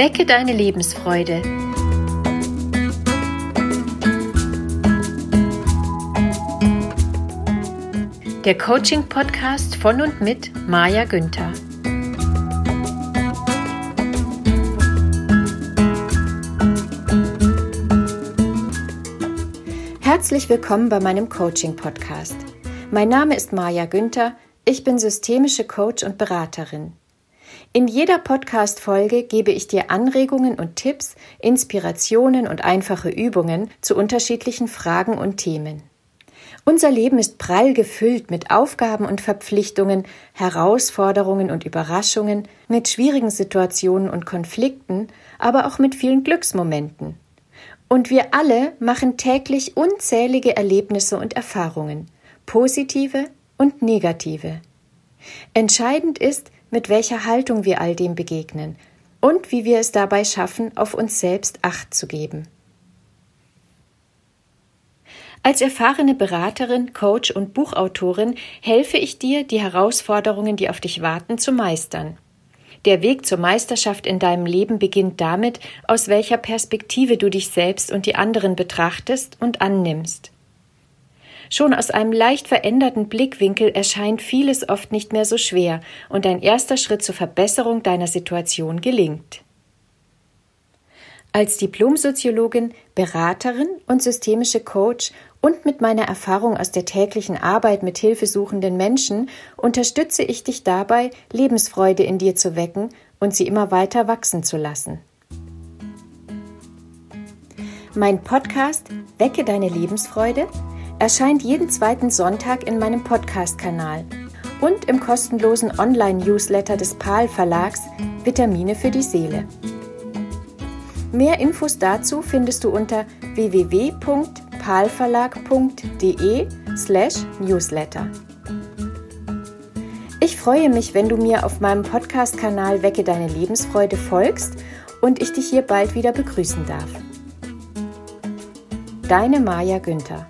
Wecke deine Lebensfreude. Der Coaching-Podcast von und mit Maja Günther. Herzlich willkommen bei meinem Coaching-Podcast. Mein Name ist Maja Günther. Ich bin systemische Coach und Beraterin. In jeder Podcast-Folge gebe ich dir Anregungen und Tipps, Inspirationen und einfache Übungen zu unterschiedlichen Fragen und Themen. Unser Leben ist prall gefüllt mit Aufgaben und Verpflichtungen, Herausforderungen und Überraschungen, mit schwierigen Situationen und Konflikten, aber auch mit vielen Glücksmomenten. Und wir alle machen täglich unzählige Erlebnisse und Erfahrungen, positive und negative. Entscheidend ist, mit welcher Haltung wir all dem begegnen und wie wir es dabei schaffen, auf uns selbst Acht zu geben. Als erfahrene Beraterin, Coach und Buchautorin helfe ich dir, die Herausforderungen, die auf dich warten, zu meistern. Der Weg zur Meisterschaft in deinem Leben beginnt damit, aus welcher Perspektive du dich selbst und die anderen betrachtest und annimmst. Schon aus einem leicht veränderten Blickwinkel erscheint vieles oft nicht mehr so schwer und ein erster Schritt zur Verbesserung deiner Situation gelingt. Als Diplomsoziologin, Beraterin und systemische Coach und mit meiner Erfahrung aus der täglichen Arbeit mit hilfesuchenden Menschen unterstütze ich dich dabei, Lebensfreude in dir zu wecken und sie immer weiter wachsen zu lassen. Mein Podcast Wecke deine Lebensfreude erscheint jeden zweiten Sonntag in meinem Podcast-Kanal und im kostenlosen Online-Newsletter des PAL Verlags Vitamine für die Seele. Mehr Infos dazu findest du unter www.palverlag.de/newsletter. Ich freue mich, wenn du mir auf meinem Podcast-Kanal Wecke deine Lebensfreude folgst und ich dich hier bald wieder begrüßen darf. Deine Maja Günther